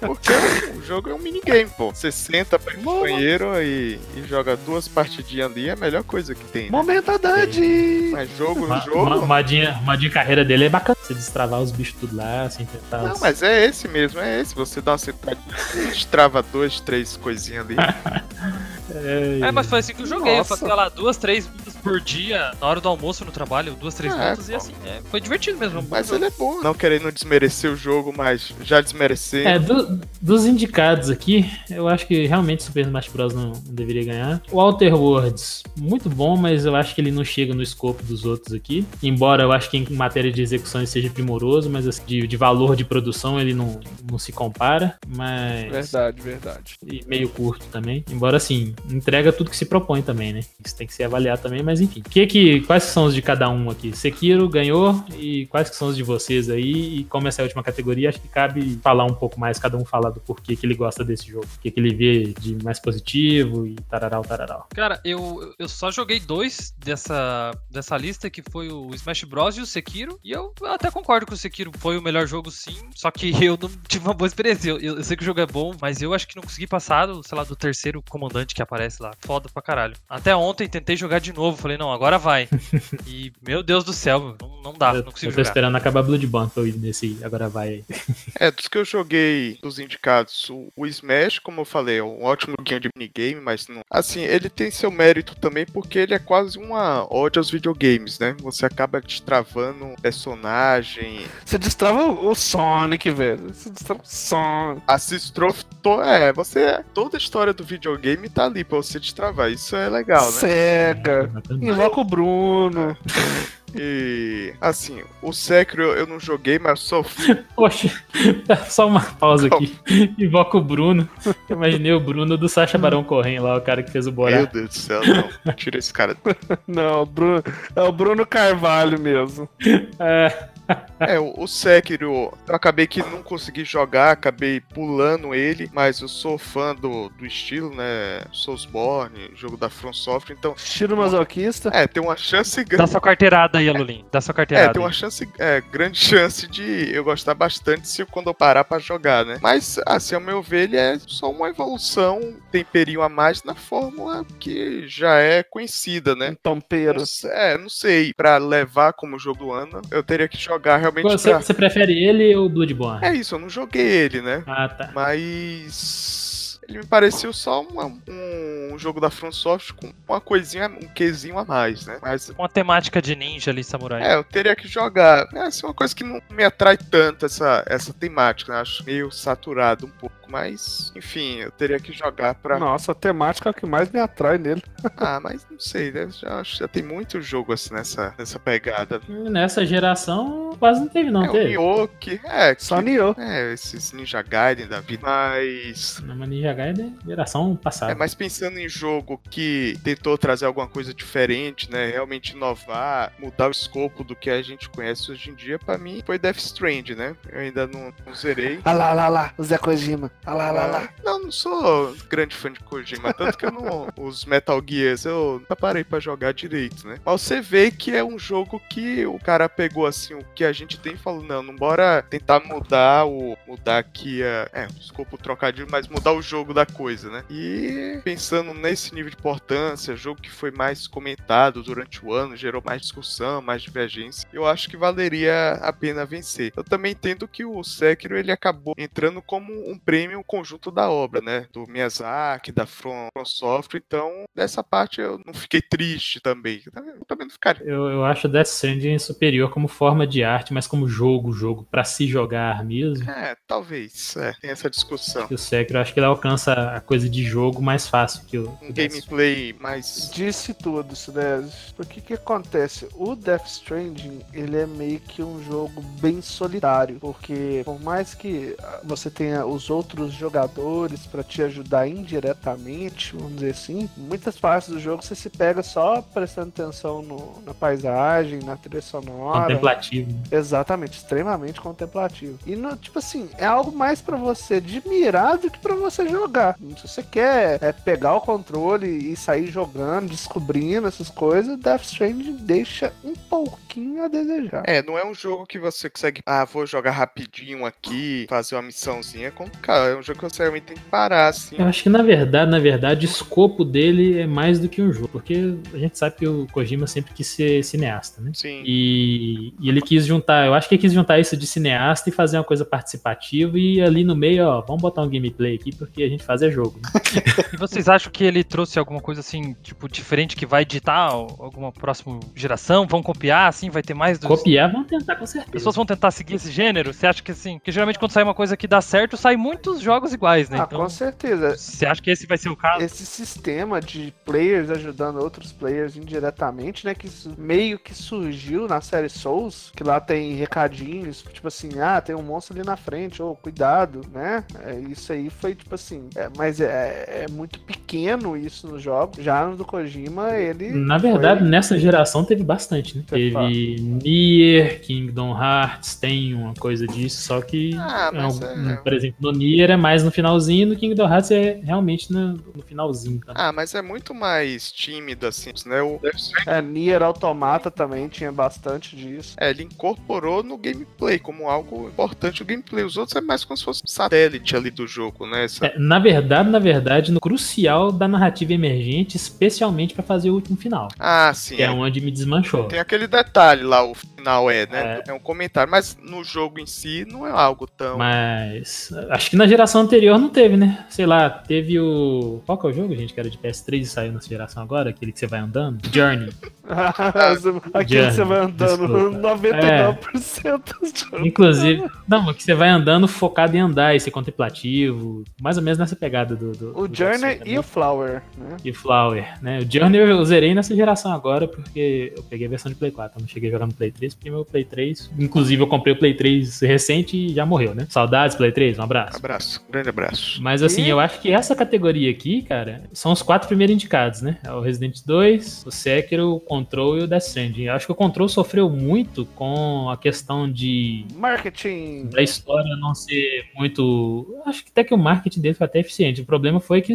S4: Porque o jogo é um minigame, pô. Você senta pra ir no banheiro e, e joga duas partidinhas ali, é a melhor coisa que tem. Né?
S2: Momento Dante!
S4: Mas jogo,
S3: Uma,
S4: jogo.
S3: uma, modinha, modinha carreira dele é bacana. Você destravar os bichos tudo lá, assim, tentar.
S4: Não, mas é esse mesmo, é esse. Você dá uma sentadinha, destrava dois, três coisinhas ali.
S3: É,
S1: É, mas foi assim que eu joguei. Eu
S2: Nossa.
S1: fazia lá duas, três minutos por dia, na hora do almoço no trabalho, duas, três
S4: É,
S1: minutos, e assim, é, foi divertido mesmo. bom
S4: Mas ele é bom. Não querendo desmerecer o jogo, mas já desmerecendo.
S3: É, do- dos indicados aqui, eu acho que realmente Super Smash Bros. não, não deveria ganhar. O Outer Worlds, muito bom, mas eu acho que ele não chega no escopo dos outros aqui. Embora eu acho que em matéria de execução ele seja primoroso, mas assim, de, de valor de produção ele não, não se compara. Mas.
S2: Verdade, verdade.
S3: E meio curto também. Embora assim, entrega tudo que se propõe também, né? Isso tem que ser avaliado também, mas enfim. Que que, quais são os de cada um aqui? Sekiro ganhou e quais que são os de vocês aí? E como essa é a última categoria, acho que cabe falar um pouco mais, cada um falar do porquê que ele gosta desse jogo. O que, ele vê de mais positivo e tararau, tararau.
S1: Cara, eu, eu só joguei dois dessa, dessa lista, que foi o Smash Bros. e o Sekiro. E eu até concordo que o Sekiro foi o melhor jogo, sim. Só que eu não tive uma boa experiência. Eu, eu- eu sei que o jogo é bom, mas eu acho que não consegui passar, do, sei lá, do terceiro comandante que aparece lá. Foda pra caralho. Até ontem tentei jogar de novo. Falei, não, agora vai. e, meu Deus do céu, não, não dá,
S3: eu,
S1: não
S3: eu
S1: consigo
S3: tô
S1: jogar.
S3: esperando acabar Bloodborne pra eu ir nesse agora vai aí.
S4: É, dos que eu joguei dos indicados, o, o Smash, como eu falei, é um ótimo game de minigame, mas não. Assim, ele tem seu mérito também porque ele é quase uma ode aos videogames, né? Você acaba destravando personagem.
S2: Você destrava o Sonic, velho. Você destrava o Sonic.
S4: To- é, você. Toda a história do videogame tá ali pra você destravar. Isso é legal, né?
S2: Cega. Invoca o Bruno.
S4: E assim, o Sekiro eu não joguei, mas eu sofri.
S3: Poxa, só uma pausa aqui. Invoca o Bruno. Eu imaginei o Bruno do Sacha Barão Corrêa lá, o cara que fez o
S4: Meu
S3: Borá.
S4: Deus do céu, não. Tira esse cara.
S2: Não, o Bruno, é o Bruno Carvalho mesmo.
S3: É,
S4: É, o, Sekiro, eu acabei que não consegui jogar, acabei pulando ele, mas eu sou fã do, do estilo, né? Soulsborne, jogo da From Software, então,
S2: Estilo masoquista.
S4: é, tem uma chance
S1: Dá
S4: grande.
S1: sua carteirada aí, Alulim. Dá sua
S4: É,
S1: carteirada.
S4: tem uma chance, é, grande chance de eu gostar bastante se quando eu parar pra jogar, né? Mas, assim, ao meu ver, ele é só uma evolução, um temperinho a mais na fórmula que já é conhecida, né?
S2: Um tompeiro.
S4: Não É, não sei. Pra levar como jogo do ano, eu teria que jogar realmente
S3: você,
S4: pra...
S3: você prefere ele ou Bloodborne?
S4: É isso, eu não joguei ele, né?
S3: Ah, tá.
S4: Mas. Ele me pareceu só uma- um jogo da From Software com uma coisinha, um quezinho a mais, né? Mas.
S1: Uma temática de ninja ali, samurai.
S4: É, eu teria que jogar. É assim, uma coisa que não me atrai tanto essa, essa temática, né? Acho meio saturado um pouco. Mas, enfim, eu teria que jogar pra.
S2: Nossa, a temática é o que mais me atrai nele.
S4: Ah, mas não sei, né? Já, já tem muito jogo assim nessa, nessa pegada.
S3: Nessa geração quase não teve, não
S4: é, o
S3: teve?
S4: Nioh, é, que-
S2: Só Nioh.
S4: É, esses Ninja Gaiden da vida. Mas.
S3: Na Ninja É geração passada.
S4: É, mas pensando em jogo que tentou trazer alguma coisa diferente, né? Realmente inovar, mudar o escopo do que a gente conhece hoje em dia, pra mim foi Death Strand, né? Eu ainda não, não zerei.
S2: Ah lá, lá, lá, o Zé Kojima. Ah lá, lá, lá.
S4: Não, não sou grande fã de Kojima, tanto que eu não. Os Metal Gears eu nunca parei pra jogar direito, né? Mas você vê que é um jogo que o cara pegou assim o que a gente tem e falou: não, não bora tentar mudar o. mudar aqui a. É, desculpa o trocadilho, mas mudar o jogo da coisa, né? E pensando nesse nível de importância, jogo que foi mais comentado durante o ano, gerou mais discussão, mais divergência, eu acho que valeria a pena vencer. Eu também entendo que o Sekiro ele acabou entrando como um prêmio conjunto da obra, né? Do Miyazaki, da From, From Software, então dessa parte eu não fiquei triste também. Eu também não ficaria.
S3: Eu, eu acho Death Stranding superior como forma de arte, mas como jogo, jogo pra se jogar mesmo.
S4: É, talvez, é, tem essa discussão.
S3: O Sekiro, eu acho que ele alcança a coisa de jogo mais fácil que o,
S4: Um
S3: o
S4: gameplay mais.
S2: Disse tudo, Cidez. Porque que acontece? O Death Stranding, ele é meio que um jogo bem solitário. Porque por mais que você tenha os outros jogadores pra te ajudar indiretamente, vamos dizer assim, muitas partes do jogo você se pega só prestando atenção no- na paisagem, na trilha sonora.
S3: Contemplativo.
S2: Exatamente, extremamente contemplativo. E no, tipo assim, é algo mais pra você admirar do que pra você jogar. Se você quer é, pegar o controle e sair jogando, descobrindo essas coisas, Death Stranding deixa um pouquinho a desejar.
S4: É, não é um jogo que você consegue, ah, vou jogar rapidinho aqui, fazer uma missãozinha. É complicado, é um jogo que você realmente tem que parar, assim.
S3: Eu acho que na verdade, na verdade, o escopo dele é mais do que um jogo, porque a gente sabe que o Kojima sempre quis ser cineasta, né?
S4: Sim.
S3: E, e ele quis juntar, eu acho que ele quis juntar isso de cineasta e fazer uma coisa participativa e ali no meio, ó, vamos botar um gameplay aqui porque a gente faz é jogo. né?
S1: E vocês acham que ele trouxe alguma coisa assim, tipo, diferente que vai editar alguma próxima geração? Vão copiar, assim, vai ter mais dos.
S3: Copiar, vamos tentar com certeza.
S1: Pessoas vão tentar seguir esse gênero? Você acha que assim? Porque geralmente quando sai uma coisa que dá certo, sai muitos jogos iguais, né?
S2: Ah,
S1: Então,
S2: com certeza.
S1: você acha que esse vai ser o caso?
S2: Esse sistema de players ajudando outros players indiretamente, né? Que isso meio que surgiu na série Souls, que lá tem recadinhos, tipo assim, ah, tem um monstro ali na frente, ou cuidado, né? É, isso aí foi, tipo assim, assim, é, mas é, é muito pequeno isso nos jogos. Já no do Kojima, ele.
S3: Na verdade,
S2: foi-
S3: nessa geração teve bastante, né? Teve Nier, Kingdom Hearts, tem uma coisa disso, só que,
S4: Ah, mas
S3: é,
S4: é-
S3: por exemplo, no Nier é mais no finalzinho, no Kingdom Hearts é realmente no, no finalzinho. Tá?
S4: Ah, mas é muito mais tímido, assim, né? O
S2: É, Nier Automata também tinha bastante disso.
S4: é, ele incorporou no gameplay como algo importante o gameplay. Os outros é mais como se fosse um satélite ali do jogo, né? Essa-
S3: É, na verdade, na verdade, no crucial da narrativa emergente, especialmente pra fazer o último final,
S4: Ah, sim.
S3: que é
S4: é.
S3: onde me desmanchou.
S4: Tem aquele detalhe lá, o final é, né? É. um comentário, mas no jogo em si não é algo tão.
S3: Mas acho que na geração anterior não teve, né? Sei lá, teve o. Qual que é o jogo, gente? Que era de PS3 e saiu nessa geração agora? Aquele que você vai andando? Journey.
S2: Aqui você vai andando
S3: desculpa.
S2: 99% dos jogos.
S3: Inclusive, não, que você vai andando focado em andar e ser contemplativo. Mais ou menos nessa pegada do. do
S2: O
S3: do
S2: Journey
S3: Jackson,
S2: e o Flower, né?
S3: e o Flower, né? O Journey eu zerei nessa geração agora porque eu peguei a versão de Play 4, eu não cheguei a jogar no Play 3, porque meu Play 3, inclusive eu comprei o Play 3 recente e já morreu, né? Saudades Play 3, um abraço.
S4: Abraço, grande abraço.
S3: Mas assim,
S2: E-
S3: eu acho que essa categoria aqui, cara, são os quatro primeiros indicados, né? É o Resident 2, o Sekiro, o Control e o Death Stranding. Eu acho que o Control sofreu muito com a questão de
S2: Marketing.
S3: da história não ser muito. Acho que até que o marketing dele foi até eficiente. O problema foi que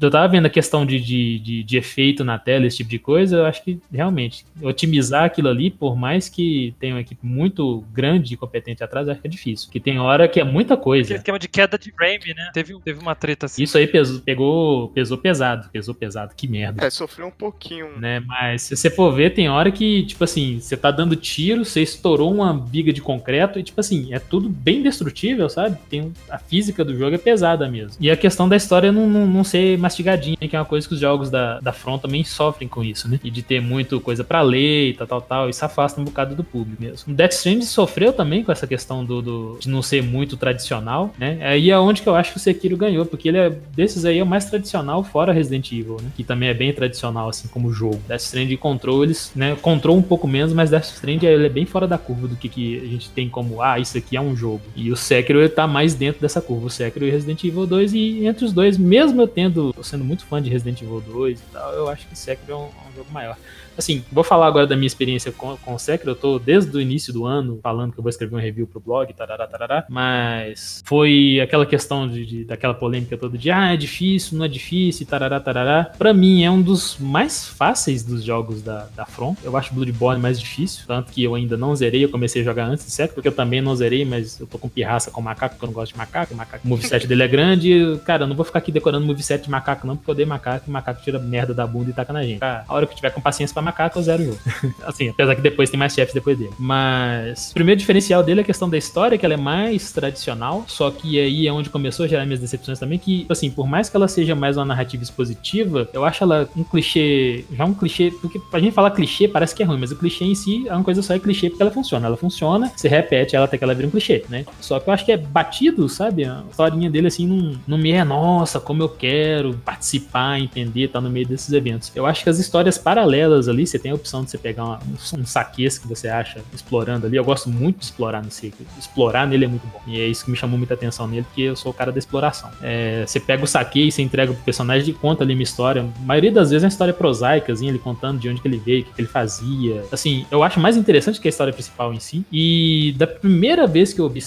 S3: eu tava vendo a questão de, de, de, de efeito na tela, esse tipo de coisa. Eu acho que realmente otimizar aquilo ali, por mais que tenha uma equipe muito grande e competente atrás, acho que é difícil. Porque tem hora que é muita
S1: Aquele
S3: coisa.
S1: esquema de queda de frame, né? Teve, teve uma treta assim.
S3: Isso aí pesou, pegou, pesou pesado, pesou pesado, que merda.
S4: É, sofreu um pouquinho.
S3: Né, mas você for ver, tem hora que, tipo assim, você tá dando tiro, você estourou uma biga de concreto e, tipo assim, é tudo bem destrutível, sabe? Tem, a física do jogo é pesada mesmo. E a questão da história não, não, não ser mastigadinha, que é uma coisa que os jogos da, da Front também sofrem com isso, né? E de ter muito coisa pra ler e tal, tal, tal. Isso afasta um bocado do público mesmo. O Death Stranding sofreu também com essa questão do, do- de não ser muito tradicional, né? Aí é onde que eu acho que o Sekiro ganhou, porque ele é desses aí é o mais tradicional fora Resident Evil, né? Que também é bem tradicional assim como jogo. Death Stranding e Control, eles, né, Control um pouco menos, mas Death Stranding ele é bem fora da curva do que, que a gente tem como, ah, isso aqui é um jogo. E o Sekiro ele tá mais dentro dessa curva, o Sekiro e Resident Evil 2 e entre os dois, mesmo eu tendo sendo muito fã de Resident Evil 2 e tal, eu acho que Sekiro é um, é um jogo maior. Assim, vou falar agora da minha experiência com, com o Sekiro. Eu tô desde o início do ano falando que eu vou escrever um review pro blog, tarará, tarará. Mas foi aquela questão de, de- daquela polêmica toda de ah, é difícil, não é difícil, tarará, tarará. Pra mim, é um dos mais fáceis dos jogos da, da From. Eu acho Bloodborne mais difícil, tanto que eu ainda não zerei. Eu comecei a jogar antes de Sekiro, porque eu também não zerei, mas eu tô com pirraça com macaco, porque eu não gosto de macaco. Macaco, o moveset dele é grande. Cara, eu não vou ficar aqui decorando moveset de macaco, não, porque eu odeio macaco e macaco tira merda da bunda e taca na gente. A hora que eu tiver com paciência pra macaco, eu zero o jogo. assim, apesar que depois tem mais chefes depois dele. Mas o primeiro diferencial dele é a questão da história, que ela é mais tradicional, só que aí é onde começou a gerar minhas decepções também, que, assim, por mais que ela seja mais uma narrativa expositiva, eu acho ela um clichê, já um clichê, porque pra gente falar clichê parece que é ruim, mas o clichê em si é uma coisa só é clichê porque ela funciona. Ela funciona, você repete ela até que ela vira um clichê, né? Só que eu acho que é batido, sabe? A historinha dele, assim, não, não me é, nossa, como eu quero participar, entender, tá no meio desses eventos. Eu acho que as histórias paralelas ali, você tem a opção de você pegar uma- um, saquês que você acha explorando ali. Eu gosto muito de explorar no Secret. Explorar nele é muito bom. E é isso que me chamou muita atenção nele, porque eu sou o cara da exploração. É, você pega o saque e você entrega pro personagem e conta ali uma história. A maioria das vezes é uma história prosaica, assim, ele contando de onde que ele veio, o que, que ele fazia. Assim, eu acho mais interessante que a história principal em si. E da primeira vez que eu ouvi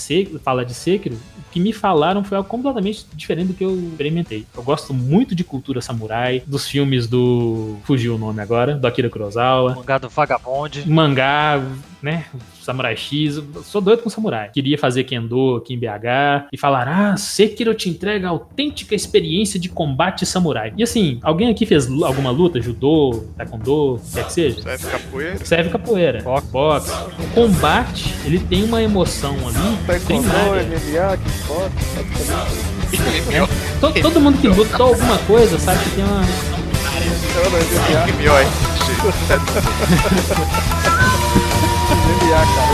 S3: falar de Sekiro, o que me falaram foi algo completamente diferente do que eu experimentei. Eu gosto muito de cultura samurai, dos filmes do. Fugiu o nome agora, do Akira Kurosawa
S1: Mangá do Vagabonde.
S3: mangá, né? Samurai X. Eu sou doido com samurai. Queria fazer Kendo aqui em BH e falar: Ah, Sekiro te entrega a autêntica experiência de combate samurai. E assim, alguém aqui fez alguma luta? Judô, taekwondo, o que quer que seja?
S4: Serve capoeira?
S3: Serve capoeira.
S1: Boxe.
S3: Boxe. O combate, ele tem uma emoção ali.
S2: Taekwondo. MMA, kickbox, sabe
S3: To- Todo mundo que lutou alguma coisa sabe que tem uma.
S2: Não, não, MMA,
S4: MMO, hein?
S2: MMA, cara.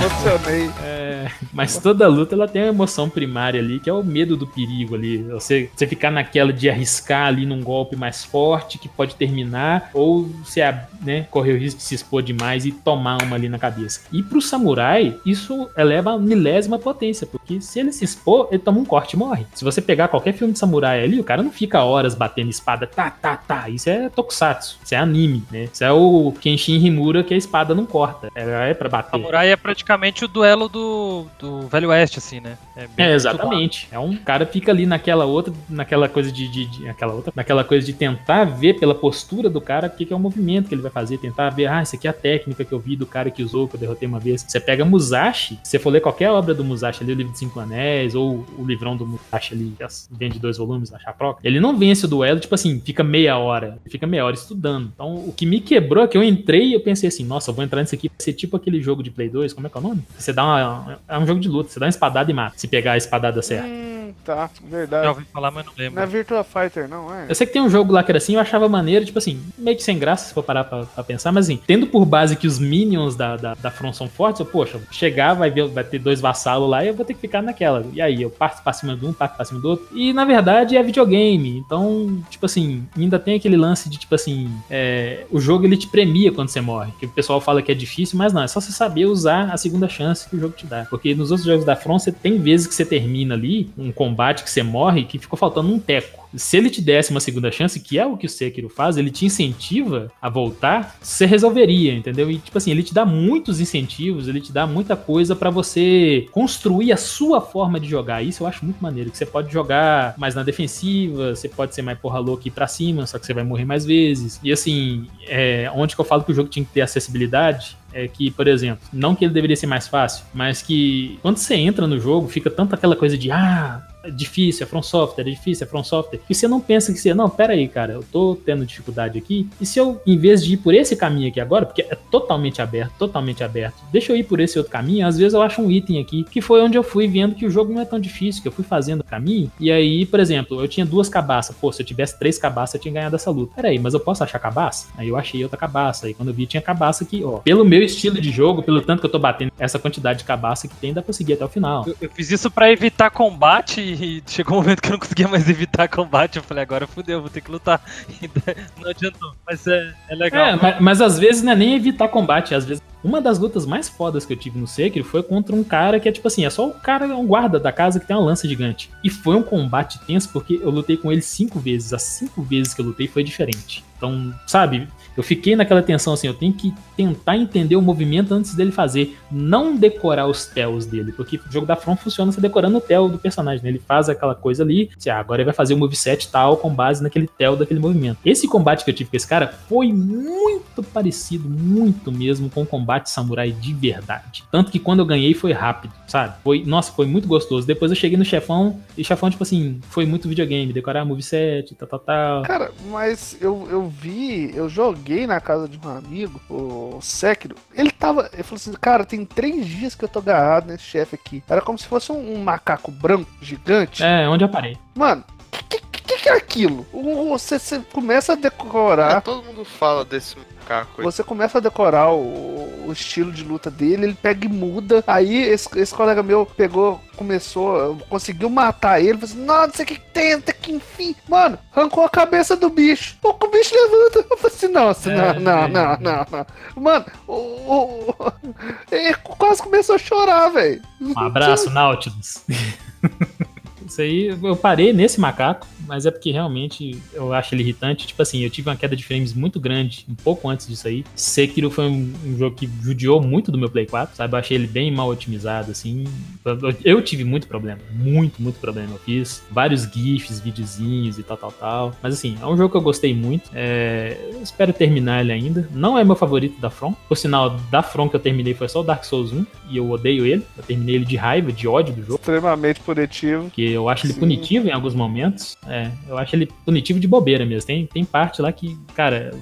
S2: Eu emocionei.
S3: é, Mas toda luta ela tem uma emoção primária ali, que é o medo do perigo ali. Você, você ficar naquela de arriscar ali num golpe mais forte que pode terminar, ou você né, correr o risco de se expor demais e tomar uma ali na cabeça. E pro samurai, isso eleva a milésima potência, porque se ele se expor, ele toma um corte e morre. Se você pegar qualquer filme de samurai ali, o cara não fica horas batendo espada, tá, tá, tá. Isso é tokusatsu, isso é anime, né? Isso é o Kenshin Himura que a espada não corta. É, é pra bater.
S1: Samurai é praticamente o duelo do, do Velho Oeste, assim, né? bem
S3: É, exatamente. É um cara fica ali naquela outra, naquela coisa de, de, de- naquela outra, naquela coisa de tentar ver pela postura do cara o que, que é o movimento que ele vai fazer, tentar ver, ah, isso aqui é a técnica que eu vi do cara que usou, que eu derrotei uma vez. Você pega Musashi, você for ler qualquer obra do Musashi ali, o livro de Cinco Anéis, ou o livrão do Musashi ali, que vende dois volumes na Chaproca, ele não vence o duelo, tipo assim, fica meia hora, fica meia hora estudando. Então, o que me quebrou é que eu entrei e eu pensei assim, nossa, eu vou entrar nisso aqui, vai ser tipo aquele jogo de Play 2, como é que é o nome? Você dá uma, é um jogo de luta, você dá uma espadada e mata, se pegar a espadada certa.
S2: Hum, tá,
S1: Já
S2: verdade.
S1: ouvi falar, mas não lembro.
S2: Não é Virtua Fighter, não, é?
S3: Eu sei que tem um jogo lá que era assim, eu achava maneiro, tipo assim, meio que sem graça se for parar pra, pra pensar, mas assim, tendo por base que os minions da, da, da From são fortes, eu, poxa, chegar, vai, ver, vai ter dois vassalos lá e eu vou ter que ficar naquela. E aí, eu parto pra cima de um, parto pra cima do outro. E na verdade é videogame, então, tipo assim, ainda tem aquele lance de, tipo assim, é, o jogo ele te premia quando você morre, que o pessoal fala que é difícil, mas não, é só você saber usar a segunda chance que o jogo te dá. Porque nos outros jogos da From, você tem vezes que você termina ali, um combate que você morre, que ficou faltando um teco. Se ele te desse uma segunda chance, que é o que o Sekiro faz, ele te incentiva a voltar, você resolveria, entendeu? E tipo assim, ele te dá muitos incentivos, ele te dá muita coisa pra você construir a sua forma de jogar. Isso eu acho muito maneiro, que você pode jogar mais na defensiva, você pode ser mais porra louca e ir pra cima, só que você vai morrer mais vezes. E assim, é, onde que eu falo que o jogo tinha que ter acessibilidade, é que, por exemplo, não que ele deveria ser mais fácil, mas que quando você entra no jogo, fica tanto aquela coisa de ah, é difícil, é From Software, é difícil, é From Software, que você não pensa que você, não, pera aí, cara, eu tô tendo dificuldade aqui, e se eu, em vez de ir por esse caminho aqui agora, porque é totalmente aberto, totalmente aberto, deixa eu ir por esse outro caminho, às vezes eu acho um item aqui, que foi onde eu fui vendo que o jogo não é tão difícil, que eu fui fazendo o caminho, e aí, por exemplo, eu tinha duas cabaças, pô, se eu tivesse três cabaças, eu tinha ganhado essa luta. Pera aí, mas eu posso achar cabaça? Aí eu achei outra cabaça, aí quando eu vi tinha cabaça aqui, ó, pelo meu estilo de jogo, pelo tanto que eu tô batendo essa quantidade de cabaça que tem, dá pra seguir até o final.
S1: Eu, eu fiz isso pra evitar combate e chegou um momento que eu não conseguia mais evitar combate. Eu falei, agora fudeu, vou ter que lutar. Não adiantou. Mas é, é legal.
S3: É, mas, mas às vezes não é nem evitar combate, às vezes. Uma das lutas mais fodas que eu tive no Sekiro foi contra um cara que é tipo assim, é só o cara, um guarda da casa que tem uma lança gigante. E foi um combate tenso porque eu lutei com ele cinco vezes. As cinco vezes que eu lutei foi diferente. Então, sabe, eu fiquei naquela tensão assim, eu tenho que tentar entender o movimento antes dele fazer, não decorar os tells dele, porque o jogo da From funciona você decorando o tel do personagem, né? Ele faz aquela coisa ali, você, ah, agora ele vai fazer o moveset tal com base naquele tel daquele movimento. Esse combate que eu tive com esse cara foi muito parecido, muito mesmo com o combate samurai de verdade. Tanto que quando eu ganhei foi rápido, sabe? Foi, nossa, foi muito gostoso. Depois eu cheguei no chefão, e o chefão, tipo assim, foi muito videogame, decorar moveset, tal, tal, tal.
S2: Cara, mas eu, eu vi, eu joguei na casa de um amigo, o Sekiro. Ele tava. Ele falou assim: Cara, tem três dias que eu tô agarrado nesse chefe aqui. Era como se fosse um, um macaco branco gigante.
S3: É, onde eu parei.
S2: Mano, o que, que, que é aquilo? Você, você começa a
S4: É,
S2: decorar.
S4: todo mundo fala desse macaco aí.
S2: Você começa a decorar o, o estilo de luta dele, ele pega e muda. Aí esse, esse colega meu pegou, começou, conseguiu matar ele. Falou assim: Nossa, que tenta, que enfim. Mano, arrancou a cabeça do bicho. O, o bicho levanta. Eu falei assim: Nossa,
S3: É,
S2: não, não,
S3: é.
S2: não, não, não. Mano, o, o, o- ele quase começou a chorar, velho.
S3: Um abraço, Nautilus. Isso aí, eu parei nesse macaco, mas é porque realmente eu acho ele irritante. Tipo assim, eu tive uma queda de frames muito grande um pouco antes disso aí. Sekiro foi um, um jogo que judiou muito do meu Play 4, sabe? Eu achei ele bem mal otimizado, assim. Eu, tive muito problema, muito, muito problema. Eu fiz vários GIFs, videozinhos e tal, tal, tal. Mas assim, é um jogo que eu gostei muito. É, eu espero terminar ele ainda. Não é meu favorito da From. Por sinal, da From que eu terminei foi só o Dark Souls 1 e eu odeio ele. Eu terminei ele de raiva, de ódio do jogo.
S2: Extremamente punitivo.
S3: Porque eu acho ele
S2: Sim.
S3: punitivo em alguns momentos. É, eu acho ele punitivo de bobeira mesmo. Tem, tem parte lá que, cara,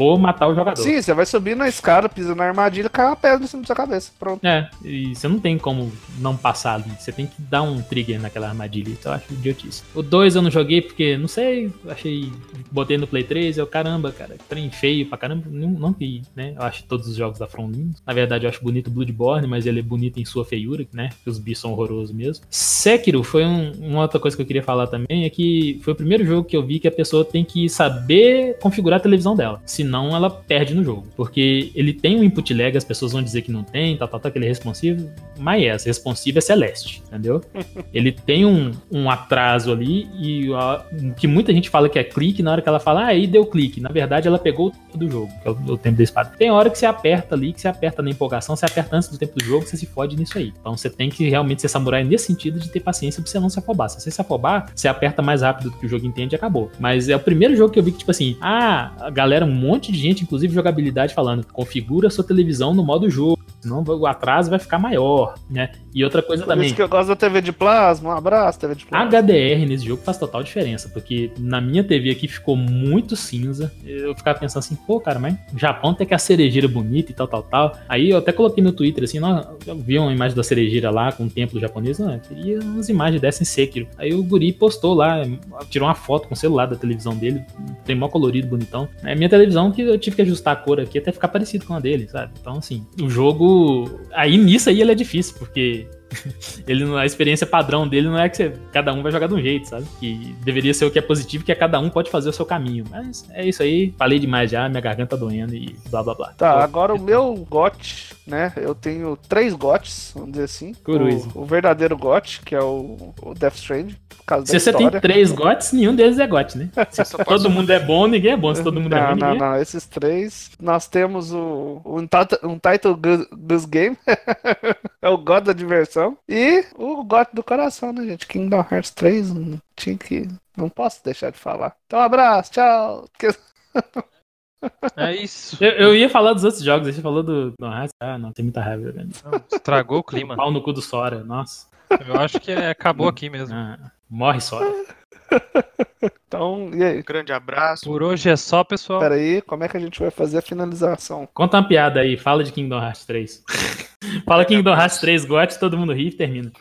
S3: vou matar o jogador.
S2: Sim, você vai subir na escada, pisa na armadilha, cai uma pedra em cima da sua cabeça. Pronto.
S3: É, e você não tem como não passar ali. Você tem que dar um trigger naquela armadilha. Então eu acho idiotice. O 2 eu não joguei porque, não sei, achei. Botei no Play 3, eu, caramba, cara, trem feio pra caramba. Não, não vi, né? Eu acho todos os jogos da From lindos. Na verdade, eu acho bonito o Bloodborne, mas ele é bonito em sua feiura, né? Os bichos são horrorosos mesmo. Sekiro foi um- uma outra coisa que eu queria falar também, é que foi o primeiro jogo que eu vi que a pessoa tem que saber configurar a televisão dela. Senão ela perde no jogo. Porque ele tem um input lag, as pessoas vão dizer que não tem, tal, tal, tal, que ele é responsivo. Mas é, responsivo é celeste, entendeu? ele tem um, um atraso ali e a- o que muita gente fala que é clique, na hora que ela fala, ah, aí deu clique. Na verdade, ela pegou o tempo do jogo, que é o, o tempo da espada. Tem hora que você aperta ali, que você aperta na empolgação, você aperta antes do tempo do jogo, você se fode nisso aí. Então você tem que realmente ser samurai nesse sentido de ter paciência pra você não se afobar. Se você se afobar, você aperta mais rápido do que o jogo entende e acabou. Mas é o primeiro jogo que eu vi que, tipo assim, ah, a galera, um monte de gente, inclusive jogabilidade, falando, configura sua televisão no modo jogo, senão o atraso vai ficar maior, né? E outra coisa
S2: Por
S3: também.
S2: isso que eu gosto da TV de plasma. Um abraço, TV de plasma.
S3: HDR nesse jogo faz total diferença, porque na minha TV aqui ficou muito cinza. Eu ficava pensando assim, pô, cara, mas Japão tem que a cerejeira bonita e tal, tal, tal. Aí eu até coloquei no Twitter assim, não, eu vi uma imagem da cerejeira lá com o templo japonês, não, eu queria umas imagens dessas em Sekiro. Aí o guri postou lá, tirou uma foto com o celular da televisão dele, tem mó colorido, bonitão. É minha televisão que eu tive que ajustar a cor aqui até ficar parecido com a dele, sabe? Então, assim, o jogo. Aí nisso aí ele é difícil, porque ele não- a experiência padrão dele não é que você- cada um vai jogar de um jeito, sabe? Que deveria ser o que é positivo, que é cada um pode fazer o seu caminho. Mas é isso aí, falei demais já, minha garganta doendo e blá blá blá.
S2: Tá,
S3: Pô,
S2: agora o meu GOT, né? Eu tenho três GOTs, vamos dizer assim. O, o verdadeiro GOT, que é o, o Death Stranding, por causa da
S3: Se você tem três gotes, nenhum deles é gote, né? Se todo mundo é bom, ninguém é bom. Se todo mundo é
S2: Não,
S3: ruim,
S2: não,
S3: ninguém é...
S2: não, esses três. Nós temos o, o Untitled, Untitled Goose, Goose Game, é o God da diversão. E o God do coração, né, gente? Kingdom Hearts 3, não tinha que. Não posso deixar de falar. Então, um abraço, tchau.
S1: É isso.
S3: Eu, eu ia falar dos outros jogos, aí você falou do. Ah, não, tem muita raiva.
S1: Não, estragou o clima.
S3: Pau no cu do Sora, nossa.
S1: Eu acho que é- acabou aqui mesmo.
S3: Ah, morre Sora.
S2: Então, e aí?
S4: Um grande abraço.
S1: Por hoje é só, pessoal.
S2: Pera aí, como é que a gente vai fazer a finalização?
S3: Conta uma piada aí, fala de Kingdom Hearts 3. fala Kingdom Hearts 3 gote, todo mundo ri e termina.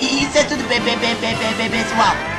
S6: Isso é tudo bem, pessoal.